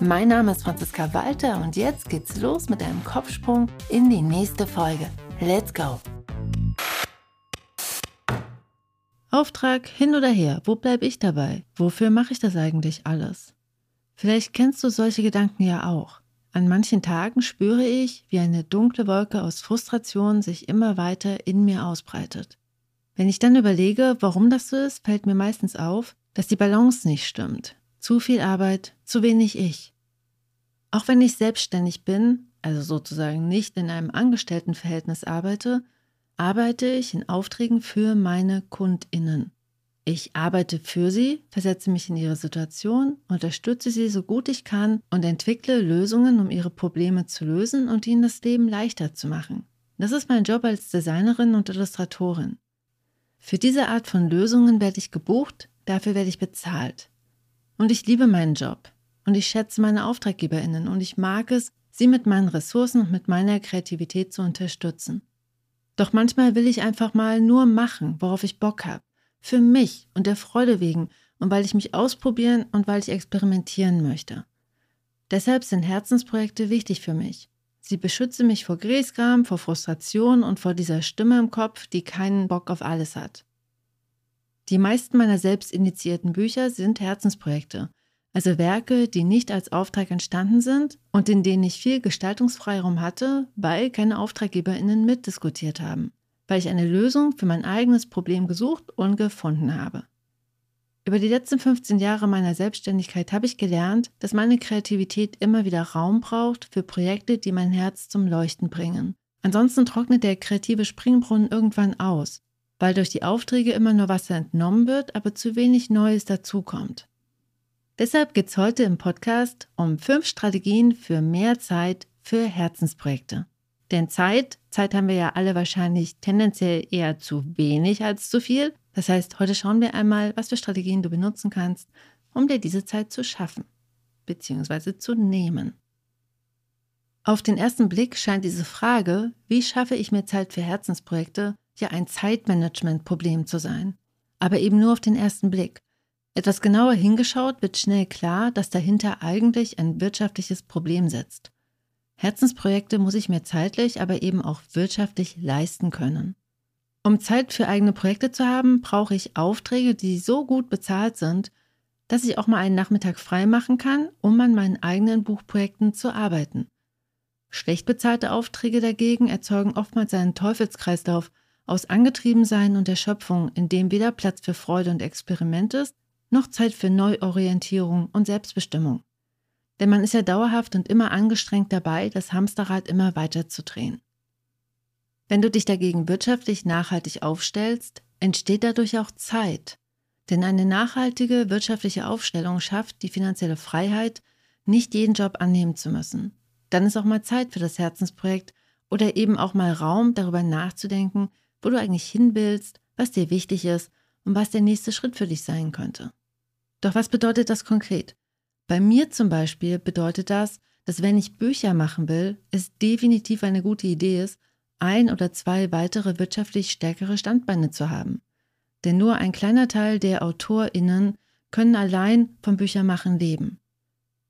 Mein Name ist Franziska Walter und jetzt geht's los mit einem Kopfsprung in die nächste Folge. Let's go! Auftrag hin oder her, wo bleibe ich dabei? Wofür mache ich das eigentlich alles? Vielleicht kennst du solche Gedanken ja auch. An manchen Tagen spüre ich, wie eine dunkle Wolke aus Frustration sich immer weiter in mir ausbreitet. Wenn ich dann überlege, warum das so ist, fällt mir meistens auf, dass die Balance nicht stimmt. Zu viel Arbeit, zu wenig ich. Auch wenn ich selbstständig bin, also sozusagen nicht in einem Angestelltenverhältnis arbeite, arbeite ich in Aufträgen für meine Kundinnen. Ich arbeite für sie, versetze mich in ihre Situation, unterstütze sie so gut ich kann und entwickle Lösungen, um ihre Probleme zu lösen und ihnen das Leben leichter zu machen. Das ist mein Job als Designerin und Illustratorin. Für diese Art von Lösungen werde ich gebucht, dafür werde ich bezahlt. Und ich liebe meinen Job. Und ich schätze meine Auftraggeberinnen und ich mag es, sie mit meinen Ressourcen und mit meiner Kreativität zu unterstützen. Doch manchmal will ich einfach mal nur machen, worauf ich Bock habe. Für mich und der Freude wegen und weil ich mich ausprobieren und weil ich experimentieren möchte. Deshalb sind Herzensprojekte wichtig für mich. Sie beschützen mich vor Gräßgram, vor Frustration und vor dieser Stimme im Kopf, die keinen Bock auf alles hat. Die meisten meiner selbst initiierten Bücher sind Herzensprojekte also Werke, die nicht als Auftrag entstanden sind und in denen ich viel Gestaltungsfreiraum hatte, weil keine Auftraggeberinnen mitdiskutiert haben, weil ich eine Lösung für mein eigenes Problem gesucht und gefunden habe. Über die letzten 15 Jahre meiner Selbstständigkeit habe ich gelernt, dass meine Kreativität immer wieder Raum braucht für Projekte, die mein Herz zum Leuchten bringen. Ansonsten trocknet der kreative Springbrunnen irgendwann aus, weil durch die Aufträge immer nur Wasser entnommen wird, aber zu wenig Neues dazukommt. Deshalb geht es heute im Podcast um fünf Strategien für mehr Zeit für Herzensprojekte. Denn Zeit, Zeit haben wir ja alle wahrscheinlich tendenziell eher zu wenig als zu viel. Das heißt, heute schauen wir einmal, was für Strategien du benutzen kannst, um dir diese Zeit zu schaffen bzw. zu nehmen. Auf den ersten Blick scheint diese Frage, wie schaffe ich mir Zeit für Herzensprojekte, ja ein Zeitmanagement-Problem zu sein. Aber eben nur auf den ersten Blick. Etwas genauer hingeschaut wird schnell klar, dass dahinter eigentlich ein wirtschaftliches Problem sitzt. Herzensprojekte muss ich mir zeitlich, aber eben auch wirtschaftlich leisten können. Um Zeit für eigene Projekte zu haben, brauche ich Aufträge, die so gut bezahlt sind, dass ich auch mal einen Nachmittag frei machen kann, um an meinen eigenen Buchprojekten zu arbeiten. Schlecht bezahlte Aufträge dagegen erzeugen oftmals einen Teufelskreislauf aus Angetriebensein und Erschöpfung, in dem weder Platz für Freude und Experiment ist, noch Zeit für Neuorientierung und Selbstbestimmung. Denn man ist ja dauerhaft und immer angestrengt dabei, das Hamsterrad immer weiter zu drehen. Wenn du dich dagegen wirtschaftlich nachhaltig aufstellst, entsteht dadurch auch Zeit. Denn eine nachhaltige wirtschaftliche Aufstellung schafft die finanzielle Freiheit, nicht jeden Job annehmen zu müssen. Dann ist auch mal Zeit für das Herzensprojekt oder eben auch mal Raum, darüber nachzudenken, wo du eigentlich hin willst, was dir wichtig ist und was der nächste Schritt für dich sein könnte. Doch was bedeutet das konkret? Bei mir zum Beispiel bedeutet das, dass wenn ich Bücher machen will, es definitiv eine gute Idee ist, ein oder zwei weitere wirtschaftlich stärkere Standbeine zu haben. Denn nur ein kleiner Teil der AutorInnen können allein vom Büchermachen leben.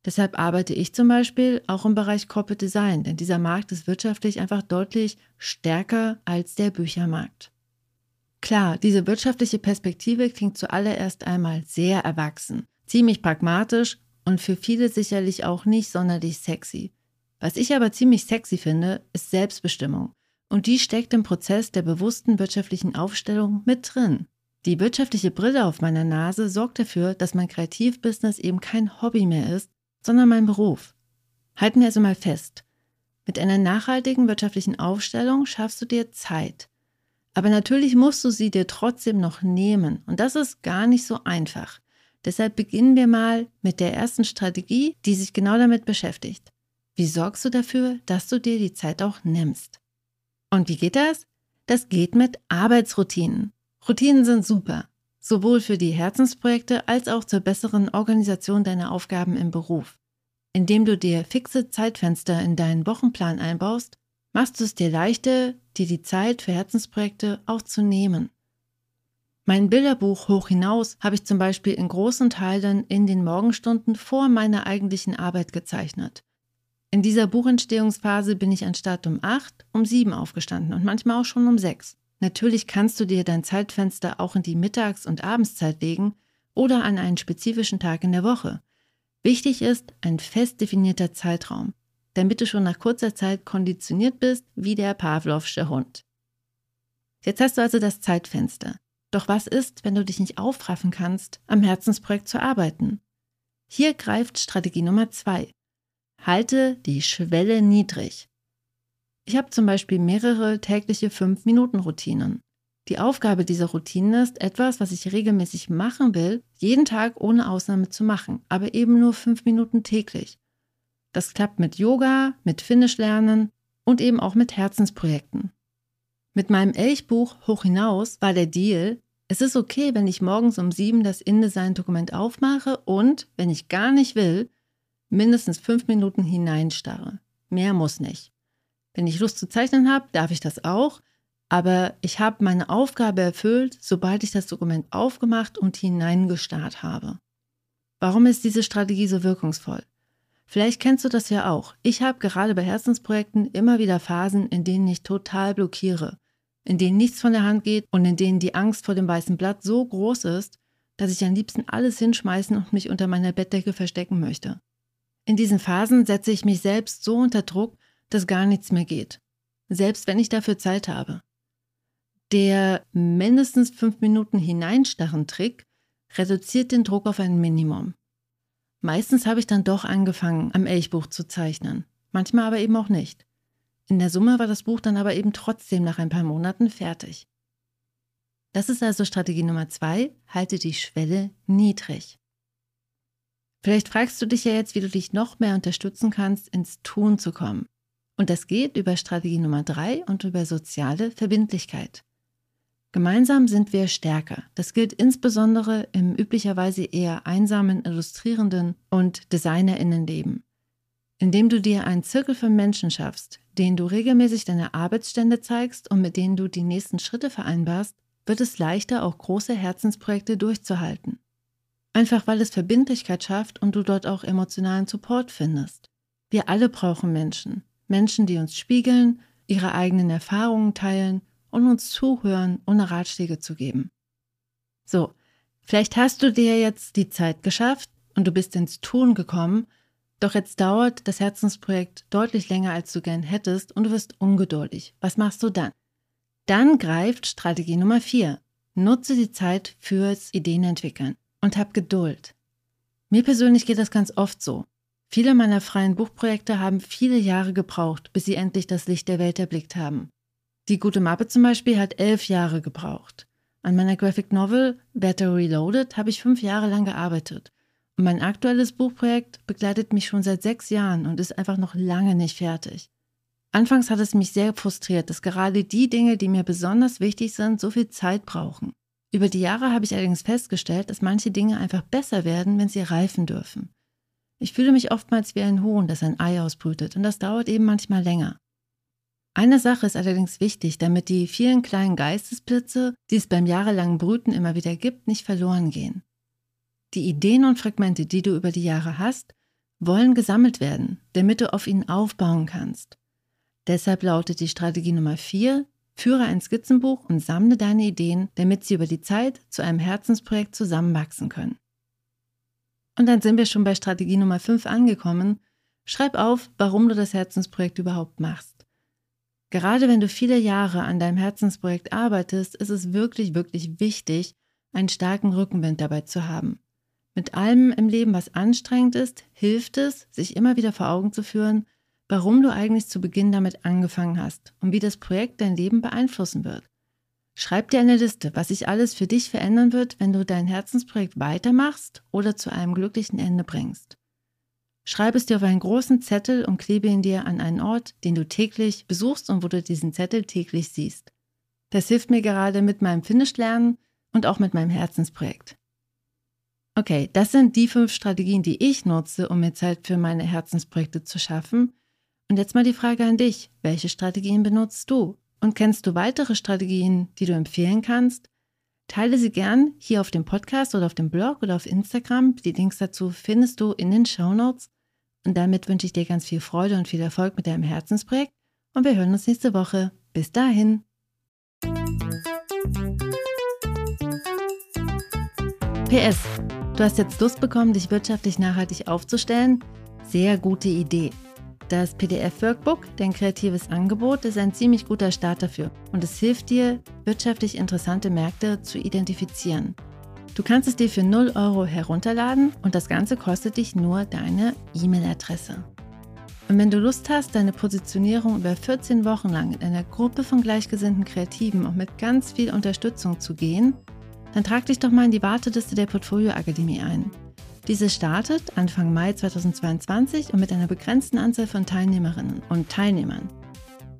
Deshalb arbeite ich zum Beispiel auch im Bereich Corporate Design, denn dieser Markt ist wirtschaftlich einfach deutlich stärker als der Büchermarkt. Klar, diese wirtschaftliche Perspektive klingt zuallererst einmal sehr erwachsen, ziemlich pragmatisch und für viele sicherlich auch nicht sonderlich sexy. Was ich aber ziemlich sexy finde, ist Selbstbestimmung. Und die steckt im Prozess der bewussten wirtschaftlichen Aufstellung mit drin. Die wirtschaftliche Brille auf meiner Nase sorgt dafür, dass mein Kreativbusiness eben kein Hobby mehr ist, sondern mein Beruf. Halten wir also mal fest. Mit einer nachhaltigen wirtschaftlichen Aufstellung schaffst du dir Zeit. Aber natürlich musst du sie dir trotzdem noch nehmen. Und das ist gar nicht so einfach. Deshalb beginnen wir mal mit der ersten Strategie, die sich genau damit beschäftigt. Wie sorgst du dafür, dass du dir die Zeit auch nimmst? Und wie geht das? Das geht mit Arbeitsroutinen. Routinen sind super, sowohl für die Herzensprojekte als auch zur besseren Organisation deiner Aufgaben im Beruf. Indem du dir fixe Zeitfenster in deinen Wochenplan einbaust, machst du es dir leichter, dir die Zeit für Herzensprojekte auch zu nehmen. Mein Bilderbuch Hoch hinaus habe ich zum Beispiel in großen Teilen in den Morgenstunden vor meiner eigentlichen Arbeit gezeichnet. In dieser Buchentstehungsphase bin ich anstatt um acht um sieben aufgestanden und manchmal auch schon um sechs. Natürlich kannst du dir dein Zeitfenster auch in die Mittags- und Abendszeit legen oder an einen spezifischen Tag in der Woche. Wichtig ist ein fest definierter Zeitraum, damit du schon nach kurzer Zeit konditioniert bist wie der Pavlovsche Hund. Jetzt hast du also das Zeitfenster. Doch was ist, wenn du dich nicht aufraffen kannst, am Herzensprojekt zu arbeiten? Hier greift Strategie Nummer zwei. Halte die Schwelle niedrig. Ich habe zum Beispiel mehrere tägliche 5-Minuten-Routinen. Die Aufgabe dieser Routinen ist, etwas, was ich regelmäßig machen will, jeden Tag ohne Ausnahme zu machen, aber eben nur fünf Minuten täglich. Das klappt mit Yoga, mit Finnisch lernen und eben auch mit Herzensprojekten. Mit meinem Elchbuch Hoch hinaus war der Deal, es ist okay, wenn ich morgens um sieben das InDesign-Dokument aufmache und, wenn ich gar nicht will, mindestens fünf Minuten hineinstarre. Mehr muss nicht. Wenn ich Lust zu zeichnen habe, darf ich das auch, aber ich habe meine Aufgabe erfüllt, sobald ich das Dokument aufgemacht und hineingestarrt habe. Warum ist diese Strategie so wirkungsvoll? Vielleicht kennst du das ja auch. Ich habe gerade bei Herzensprojekten immer wieder Phasen, in denen ich total blockiere, in denen nichts von der Hand geht und in denen die Angst vor dem weißen Blatt so groß ist, dass ich am liebsten alles hinschmeißen und mich unter meiner Bettdecke verstecken möchte. In diesen Phasen setze ich mich selbst so unter Druck, dass gar nichts mehr geht, selbst wenn ich dafür Zeit habe. Der mindestens fünf Minuten hineinstarren Trick reduziert den Druck auf ein Minimum. Meistens habe ich dann doch angefangen, am Elchbuch zu zeichnen, manchmal aber eben auch nicht. In der Summe war das Buch dann aber eben trotzdem nach ein paar Monaten fertig. Das ist also Strategie Nummer zwei, halte die Schwelle niedrig. Vielleicht fragst du dich ja jetzt, wie du dich noch mehr unterstützen kannst, ins Tun zu kommen. Und das geht über Strategie Nummer drei und über soziale Verbindlichkeit. Gemeinsam sind wir stärker. Das gilt insbesondere im üblicherweise eher einsamen Illustrierenden und Designerinnenleben. Indem du dir einen Zirkel von Menschen schaffst, denen du regelmäßig deine Arbeitsstände zeigst und mit denen du die nächsten Schritte vereinbarst, wird es leichter, auch große Herzensprojekte durchzuhalten. Einfach weil es Verbindlichkeit schafft und du dort auch emotionalen Support findest. Wir alle brauchen Menschen. Menschen, die uns spiegeln, ihre eigenen Erfahrungen teilen und uns zuhören, ohne Ratschläge zu geben. So, vielleicht hast du dir jetzt die Zeit geschafft und du bist ins Tun gekommen, doch jetzt dauert das Herzensprojekt deutlich länger, als du gern hättest und du wirst ungeduldig. Was machst du dann? Dann greift Strategie Nummer 4. Nutze die Zeit fürs Ideenentwickeln und hab Geduld. Mir persönlich geht das ganz oft so. Viele meiner freien Buchprojekte haben viele Jahre gebraucht, bis sie endlich das Licht der Welt erblickt haben. Die gute Mappe zum Beispiel hat elf Jahre gebraucht. An meiner Graphic Novel Better Reloaded habe ich fünf Jahre lang gearbeitet. Und mein aktuelles Buchprojekt begleitet mich schon seit sechs Jahren und ist einfach noch lange nicht fertig. Anfangs hat es mich sehr frustriert, dass gerade die Dinge, die mir besonders wichtig sind, so viel Zeit brauchen. Über die Jahre habe ich allerdings festgestellt, dass manche Dinge einfach besser werden, wenn sie reifen dürfen. Ich fühle mich oftmals wie ein Huhn, das ein Ei ausbrütet, und das dauert eben manchmal länger. Eine Sache ist allerdings wichtig, damit die vielen kleinen Geistesblitze, die es beim jahrelangen Brüten immer wieder gibt, nicht verloren gehen. Die Ideen und Fragmente, die du über die Jahre hast, wollen gesammelt werden, damit du auf ihnen aufbauen kannst. Deshalb lautet die Strategie Nummer 4, führe ein Skizzenbuch und sammle deine Ideen, damit sie über die Zeit zu einem Herzensprojekt zusammenwachsen können. Und dann sind wir schon bei Strategie Nummer 5 angekommen. Schreib auf, warum du das Herzensprojekt überhaupt machst. Gerade wenn du viele Jahre an deinem Herzensprojekt arbeitest, ist es wirklich, wirklich wichtig, einen starken Rückenwind dabei zu haben. Mit allem im Leben, was anstrengend ist, hilft es, sich immer wieder vor Augen zu führen, warum du eigentlich zu Beginn damit angefangen hast und wie das Projekt dein Leben beeinflussen wird. Schreib dir eine Liste, was sich alles für dich verändern wird, wenn du dein Herzensprojekt weitermachst oder zu einem glücklichen Ende bringst. Schreib es dir auf einen großen Zettel und klebe ihn dir an einen Ort, den du täglich besuchst und wo du diesen Zettel täglich siehst. Das hilft mir gerade mit meinem Finish-Lernen und auch mit meinem Herzensprojekt. Okay, das sind die fünf Strategien, die ich nutze, um mir Zeit für meine Herzensprojekte zu schaffen. Und jetzt mal die Frage an dich. Welche Strategien benutzt du? Und kennst du weitere Strategien, die du empfehlen kannst? Teile sie gern hier auf dem Podcast oder auf dem Blog oder auf Instagram. Die Links dazu findest du in den Show Notes. Und damit wünsche ich dir ganz viel Freude und viel Erfolg mit deinem Herzensprojekt. Und wir hören uns nächste Woche. Bis dahin. PS. Du hast jetzt Lust bekommen, dich wirtschaftlich nachhaltig aufzustellen? Sehr gute Idee. Das PDF-Workbook, dein kreatives Angebot, ist ein ziemlich guter Start dafür und es hilft dir, wirtschaftlich interessante Märkte zu identifizieren. Du kannst es dir für 0 Euro herunterladen und das Ganze kostet dich nur deine E-Mail-Adresse. Und wenn du Lust hast, deine Positionierung über 14 Wochen lang in einer Gruppe von gleichgesinnten Kreativen und mit ganz viel Unterstützung zu gehen, dann trag dich doch mal in die Warteliste der Portfolio Akademie ein. Diese startet Anfang Mai 2022 und mit einer begrenzten Anzahl von Teilnehmerinnen und Teilnehmern.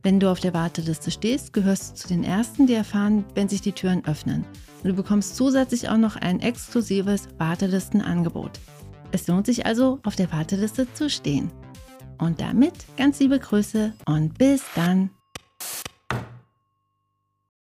Wenn du auf der Warteliste stehst, gehörst du zu den Ersten, die erfahren, wenn sich die Türen öffnen. Und du bekommst zusätzlich auch noch ein exklusives Wartelistenangebot. Es lohnt sich also, auf der Warteliste zu stehen. Und damit ganz liebe Grüße und bis dann.